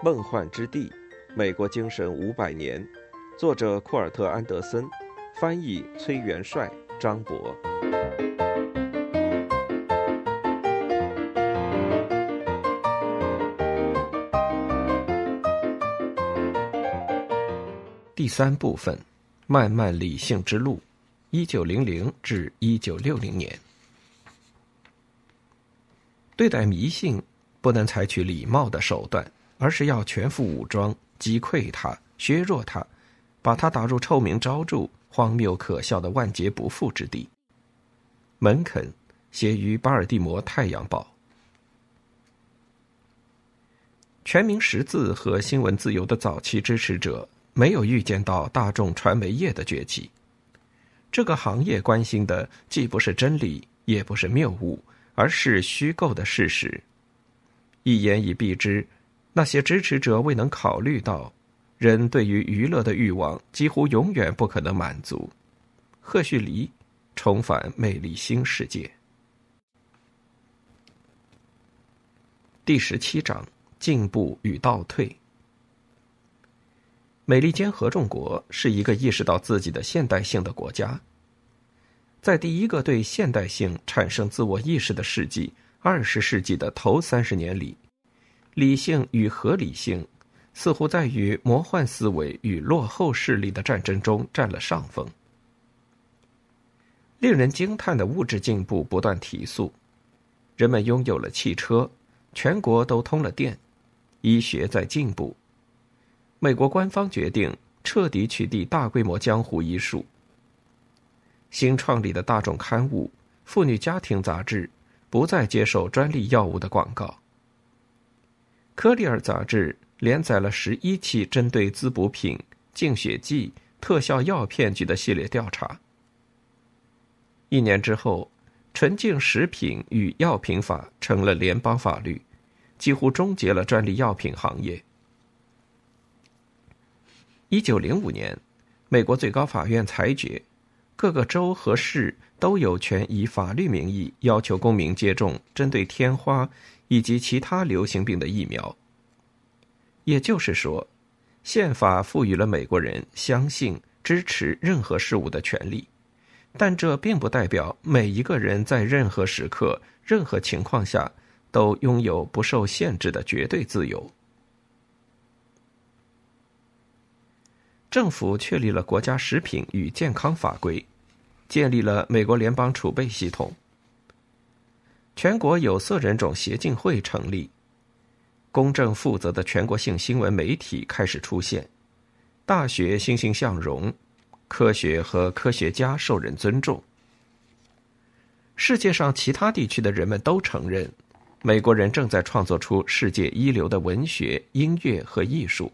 梦幻之地，美国精神五百年，作者库尔特·安德森，翻译崔元帅、张博。第三部分：漫漫理性之路，一九零零至一九六零年。对待迷信，不能采取礼貌的手段。而是要全副武装击溃他、削弱他，把他打入臭名昭著、荒谬可笑的万劫不复之地。门肯写于巴尔的摩《太阳报》。全民识字和新闻自由的早期支持者没有预见到大众传媒业的崛起。这个行业关心的既不是真理，也不是谬误，而是虚构的事实。一言以蔽之。那些支持者未能考虑到，人对于娱乐的欲望几乎永远不可能满足。赫胥黎重返魅力新世界。第十七章：进步与倒退。美利坚合众国是一个意识到自己的现代性的国家。在第一个对现代性产生自我意识的世纪——二十世纪的头三十年里。理性与合理性，似乎在与魔幻思维与落后势力的战争中占了上风。令人惊叹的物质进步不断提速，人们拥有了汽车，全国都通了电，医学在进步。美国官方决定彻底取缔大规模江湖医术。新创立的大众刊物《妇女家庭杂志》不再接受专利药物的广告。科利尔杂志连载了十一期针对滋补品、净血剂、特效药骗局的系列调查。一年之后，纯净食品与药品法成了联邦法律，几乎终结了专利药品行业。一九零五年，美国最高法院裁决，各个州和市都有权以法律名义要求公民接种针对天花。以及其他流行病的疫苗。也就是说，宪法赋予了美国人相信、支持任何事物的权利，但这并不代表每一个人在任何时刻、任何情况下都拥有不受限制的绝对自由。政府确立了国家食品与健康法规，建立了美国联邦储备系统。全国有色人种协进会成立，公正负责的全国性新闻媒体开始出现，大学欣欣向荣，科学和科学家受人尊重。世界上其他地区的人们都承认，美国人正在创作出世界一流的文学、音乐和艺术。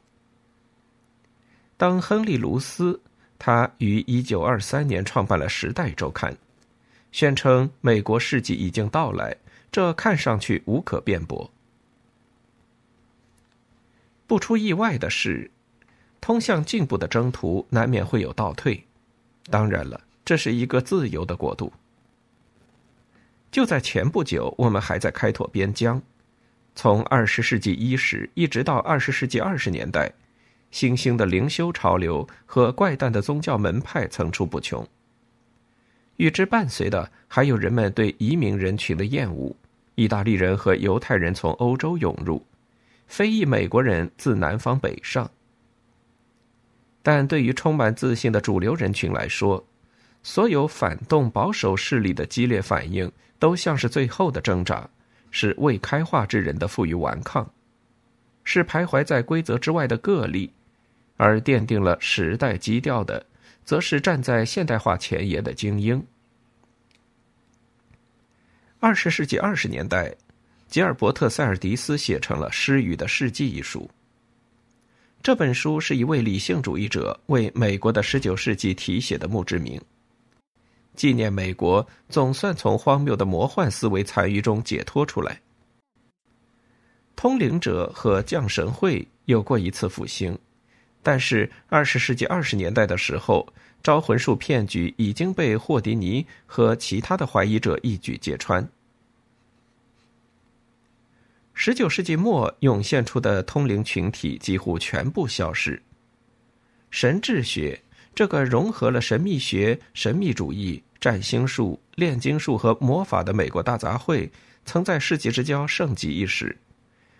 当亨利·卢斯，他于一九二三年创办了《时代周刊》。宣称美国世纪已经到来，这看上去无可辩驳。不出意外的是，通向进步的征途难免会有倒退。当然了，这是一个自由的国度。就在前不久，我们还在开拓边疆。从二十世纪伊始一直到二十世纪二十年代，新兴的灵修潮流和怪诞的宗教门派层出不穷。与之伴随的还有人们对移民人群的厌恶，意大利人和犹太人从欧洲涌入，非裔美国人自南方北上。但对于充满自信的主流人群来说，所有反动保守势力的激烈反应都像是最后的挣扎，是未开化之人的负隅顽抗，是徘徊在规则之外的个例，而奠定了时代基调的。则是站在现代化前沿的精英。二十世纪二十年代，吉尔伯特·塞尔迪斯写成了《失语的世纪》一书。这本书是一位理性主义者为美国的十九世纪题写的墓志铭，纪念美国总算从荒谬的魔幻思维残余中解脱出来。通灵者和降神会有过一次复兴。但是，二十世纪二十年代的时候，招魂术骗局已经被霍迪尼和其他的怀疑者一举揭穿。十九世纪末涌现出的通灵群体几乎全部消失。神智学这个融合了神秘学、神秘主义、占星术、炼金术和魔法的美国大杂烩，曾在世纪之交盛极一时，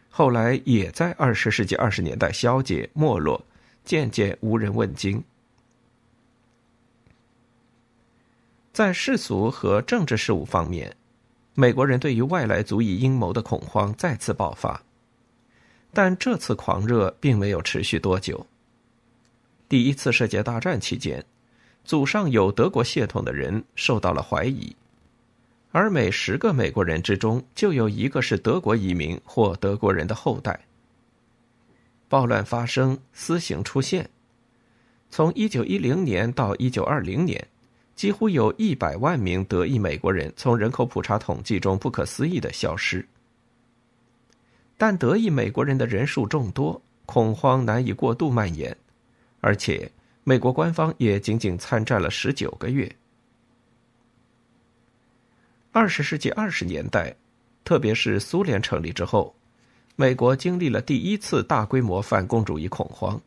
后来也在二十世纪二十年代消解没落，渐渐无人问津。在世俗和政治事务方面，美国人对于外来族裔阴谋的恐慌再次爆发，但这次狂热并没有持续多久。第一次世界大战期间，祖上有德国血统的人受到了怀疑，而每十个美国人之中就有一个是德国移民或德国人的后代。暴乱发生，私刑出现。从一九一零年到一九二零年，几乎有一百万名德裔美国人从人口普查统计中不可思议的消失。但德裔美国人的人数众多，恐慌难以过度蔓延。而且，美国官方也仅仅参战了十九个月。二十世纪二十年代，特别是苏联成立之后，美国经历了第一次大规模反共主义恐慌。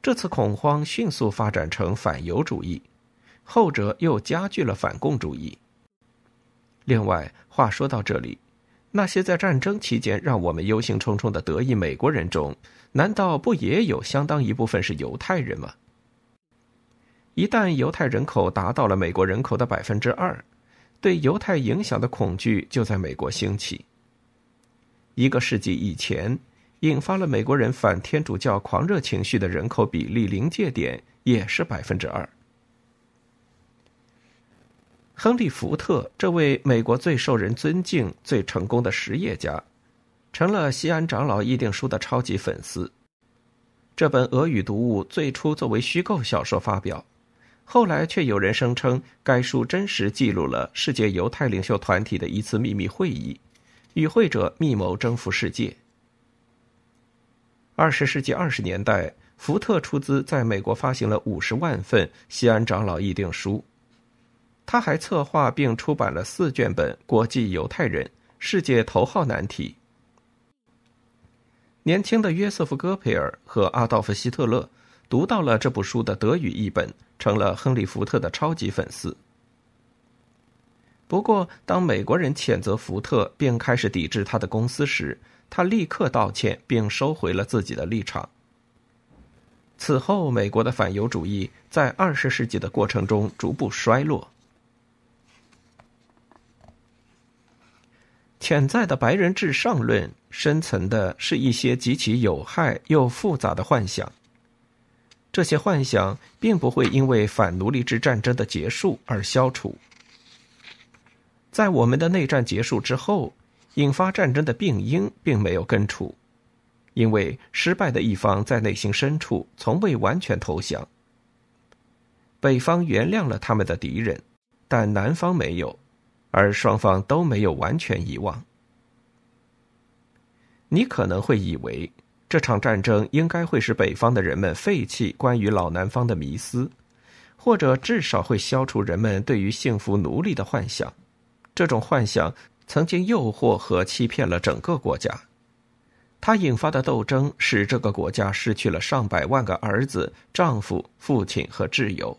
这次恐慌迅速发展成反犹主义，后者又加剧了反共主义。另外，话说到这里。那些在战争期间让我们忧心忡忡的德裔美国人中，难道不也有相当一部分是犹太人吗？一旦犹太人口达到了美国人口的百分之二，对犹太影响的恐惧就在美国兴起。一个世纪以前，引发了美国人反天主教狂热情绪的人口比例临界点也是百分之二。亨利·福特这位美国最受人尊敬、最成功的实业家，成了西安长老议定书的超级粉丝。这本俄语读物最初作为虚构小说发表，后来却有人声称该书真实记录了世界犹太领袖团体的一次秘密会议，与会者密谋征服世界。二十世纪二十年代，福特出资在美国发行了五十万份西安长老议定书。他还策划并出版了四卷本《国际犹太人：世界头号难题》。年轻的约瑟夫·戈培尔和阿道夫·希特勒读到了这部书的德语译本，成了亨利·福特的超级粉丝。不过，当美国人谴责福特并开始抵制他的公司时，他立刻道歉并收回了自己的立场。此后，美国的反犹主义在二十世纪的过程中逐步衰落。潜在的白人至上论深层的是一些极其有害又复杂的幻想。这些幻想并不会因为反奴隶制战争的结束而消除。在我们的内战结束之后，引发战争的病因并没有根除，因为失败的一方在内心深处从未完全投降。北方原谅了他们的敌人，但南方没有。而双方都没有完全遗忘。你可能会以为这场战争应该会使北方的人们废弃关于老南方的迷思，或者至少会消除人们对于幸福奴隶的幻想。这种幻想曾经诱惑和欺骗了整个国家，它引发的斗争使这个国家失去了上百万个儿子、丈夫、父亲和挚友。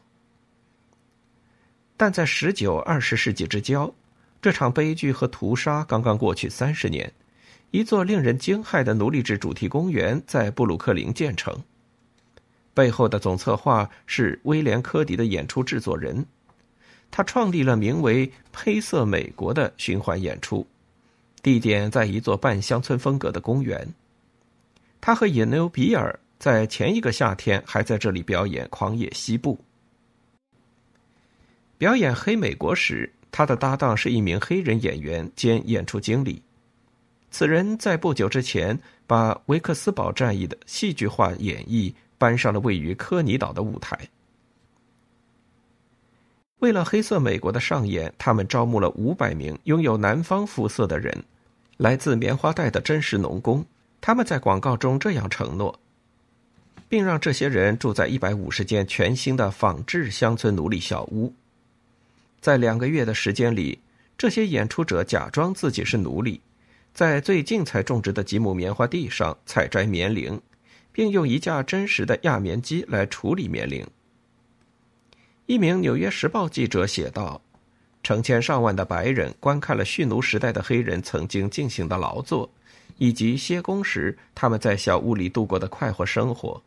但在十九、二十世纪之交。这场悲剧和屠杀刚刚过去三十年，一座令人惊骇的奴隶制主题公园在布鲁克林建成。背后的总策划是威廉·科迪的演出制作人，他创立了名为《黑色美国》的循环演出，地点在一座半乡村风格的公园。他和野牛比尔在前一个夏天还在这里表演《狂野西部》。表演《黑美国》时。他的搭档是一名黑人演员兼演出经理，此人在不久之前把维克斯堡战役的戏剧化演绎搬上了位于科尼岛的舞台。为了黑色美国的上演，他们招募了五百名拥有南方肤色的人，来自棉花带的真实农工。他们在广告中这样承诺，并让这些人住在一百五十间全新的仿制乡村奴隶小屋。在两个月的时间里，这些演出者假装自己是奴隶，在最近才种植的几亩棉花地上采摘棉铃，并用一架真实的轧棉机来处理棉铃。一名《纽约时报》记者写道：“成千上万的白人观看了蓄奴时代的黑人曾经进行的劳作，以及歇工时他们在小屋里度过的快活生活。”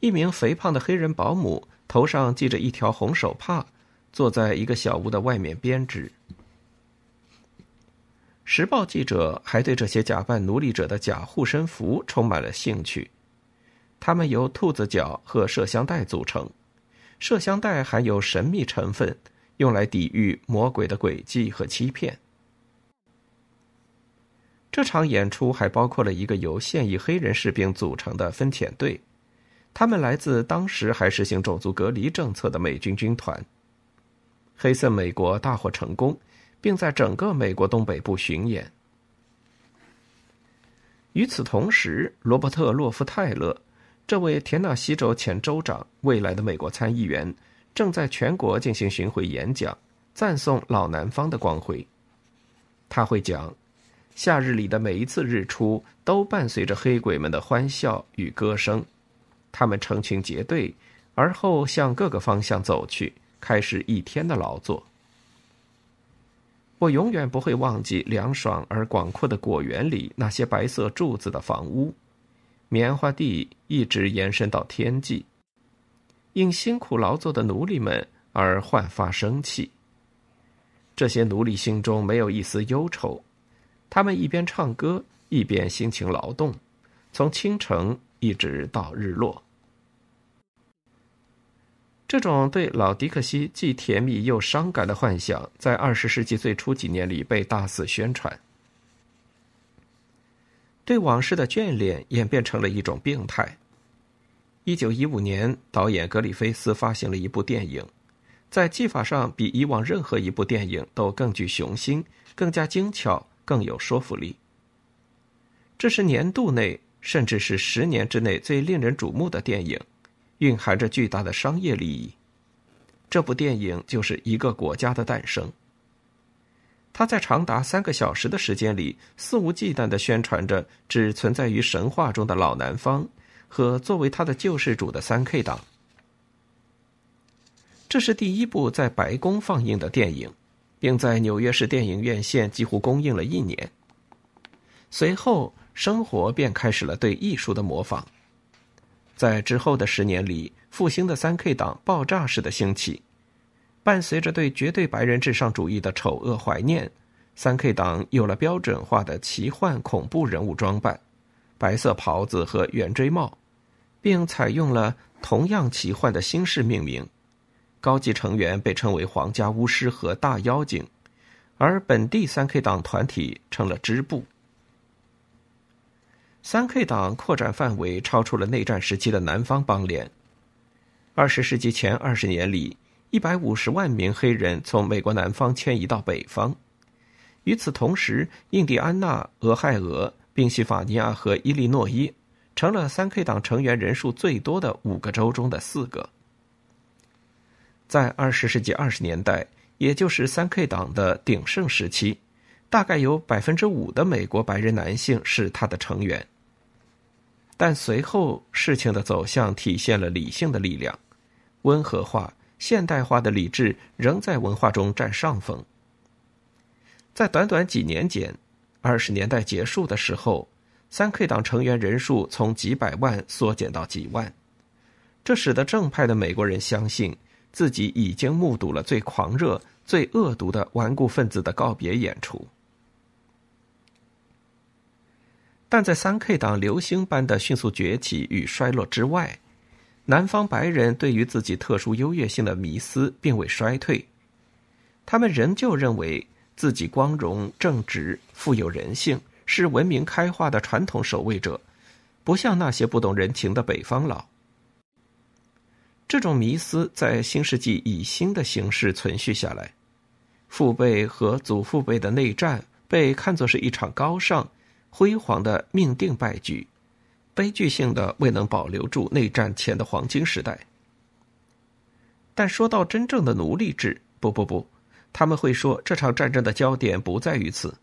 一名肥胖的黑人保姆头上系着一条红手帕，坐在一个小屋的外面编织。时报记者还对这些假扮奴隶者的假护身符充满了兴趣，它们由兔子脚和麝香袋组成，麝香袋含有神秘成分，用来抵御魔鬼的诡计和欺骗。这场演出还包括了一个由现役黑人士兵组成的分遣队，他们来自当时还实行种族隔离政策的美军军团。黑色美国大获成功。并在整个美国东北部巡演。与此同时，罗伯特·洛夫泰勒，这位田纳西州前州长、未来的美国参议员，正在全国进行巡回演讲，赞颂老南方的光辉。他会讲：夏日里的每一次日出都伴随着黑鬼们的欢笑与歌声，他们成群结队，而后向各个方向走去，开始一天的劳作。我永远不会忘记凉爽而广阔的果园里那些白色柱子的房屋，棉花地一直延伸到天际。因辛苦劳作的奴隶们而焕发生气。这些奴隶心中没有一丝忧愁，他们一边唱歌一边辛勤劳动，从清晨一直到日落。这种对老迪克西既甜蜜又伤感的幻想，在二十世纪最初几年里被大肆宣传。对往事的眷恋演变成了一种病态。一九一五年，导演格里菲斯发行了一部电影，在技法上比以往任何一部电影都更具雄心、更加精巧、更有说服力。这是年度内，甚至是十年之内最令人瞩目的电影。蕴含着巨大的商业利益，这部电影就是一个国家的诞生。他在长达三个小时的时间里，肆无忌惮的宣传着只存在于神话中的老南方和作为他的救世主的三 K 党。这是第一部在白宫放映的电影，并在纽约市电影院线几乎公映了一年。随后，生活便开始了对艺术的模仿。在之后的十年里，复兴的三 K 党爆炸式的兴起，伴随着对绝对白人至上主义的丑恶怀念，三 K 党有了标准化的奇幻恐怖人物装扮，白色袍子和圆锥帽，并采用了同样奇幻的新式命名，高级成员被称为皇家巫师和大妖精，而本地三 K 党团体成了支部。三 K 党扩展范围超出了内战时期的南方邦联。二十世纪前二十年里，一百五十万名黑人从美国南方迁移到北方。与此同时，印第安纳、俄亥俄、宾夕法尼亚和伊利诺伊成了三 K 党成员人数最多的五个州中的四个。在二十世纪二十年代，也就是三 K 党的鼎盛时期。大概有百分之五的美国白人男性是他的成员，但随后事情的走向体现了理性的力量，温和化、现代化的理智仍在文化中占上风。在短短几年间，二十年代结束的时候，三 K 党成员人数从几百万缩减到几万，这使得正派的美国人相信自己已经目睹了最狂热、最恶毒的顽固分子的告别演出。但在三 K 党流星般的迅速崛起与衰落之外，南方白人对于自己特殊优越性的迷思并未衰退，他们仍旧认为自己光荣、正直、富有人性，是文明开化的传统守卫者，不像那些不懂人情的北方佬。这种迷思在新世纪以新的形式存续下来，父辈和祖父辈的内战被看作是一场高尚。辉煌的命定败局，悲剧性的未能保留住内战前的黄金时代。但说到真正的奴隶制，不不不，他们会说这场战争的焦点不在于此。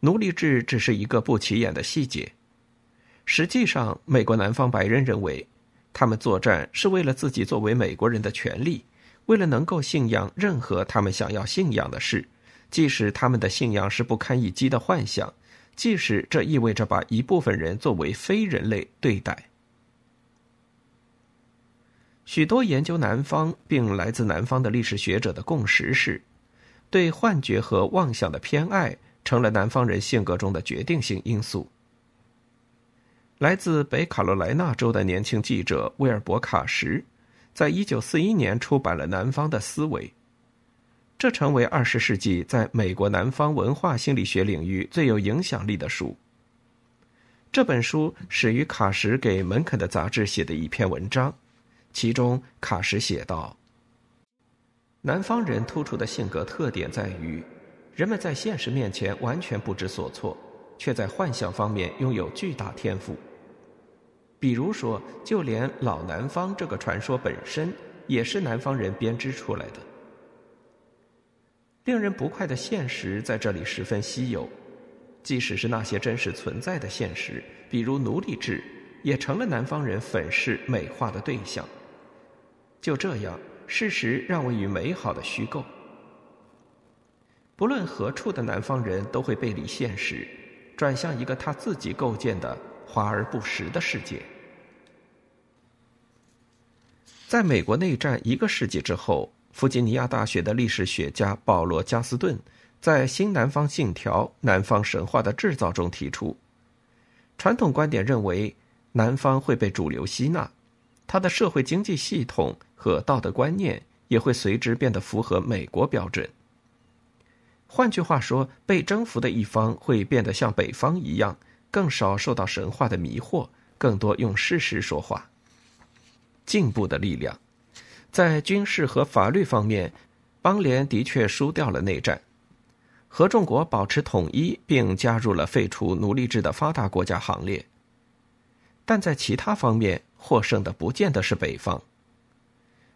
奴隶制只是一个不起眼的细节。实际上，美国南方白人认为，他们作战是为了自己作为美国人的权利，为了能够信仰任何他们想要信仰的事，即使他们的信仰是不堪一击的幻想，即使这意味着把一部分人作为非人类对待。许多研究南方并来自南方的历史学者的共识是，对幻觉和妄想的偏爱成了南方人性格中的决定性因素。来自北卡罗来纳州的年轻记者威尔伯·卡什，在一九四一年出版了《南方的思维》，这成为二十世纪在美国南方文化心理学领域最有影响力的书。这本书始于卡什给门肯的杂志写的一篇文章，其中卡什写道：“南方人突出的性格特点在于，人们在现实面前完全不知所措，却在幻想方面拥有巨大天赋。”比如说，就连老南方这个传说本身，也是南方人编织出来的。令人不快的现实在这里十分稀有，即使是那些真实存在的现实，比如奴隶制，也成了南方人粉饰美化的对象。就这样，事实让位于美好的虚构。不论何处的南方人都会背离现实，转向一个他自己构建的。华而不实的世界。在美国内战一个世纪之后，弗吉尼亚大学的历史学家保罗·加斯顿在《新南方信条：南方神话的制造》中提出，传统观点认为南方会被主流吸纳，它的社会经济系统和道德观念也会随之变得符合美国标准。换句话说，被征服的一方会变得像北方一样。更少受到神话的迷惑，更多用事实说话。进步的力量，在军事和法律方面，邦联的确输掉了内战。合众国保持统一，并加入了废除奴隶制的发达国家行列。但在其他方面，获胜的不见得是北方。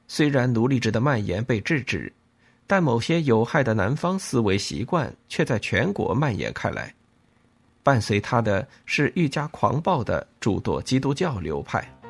虽然奴隶制的蔓延被制止，但某些有害的南方思维习惯却在全国蔓延开来。伴随他的是愈加狂暴的诸多基督教流派。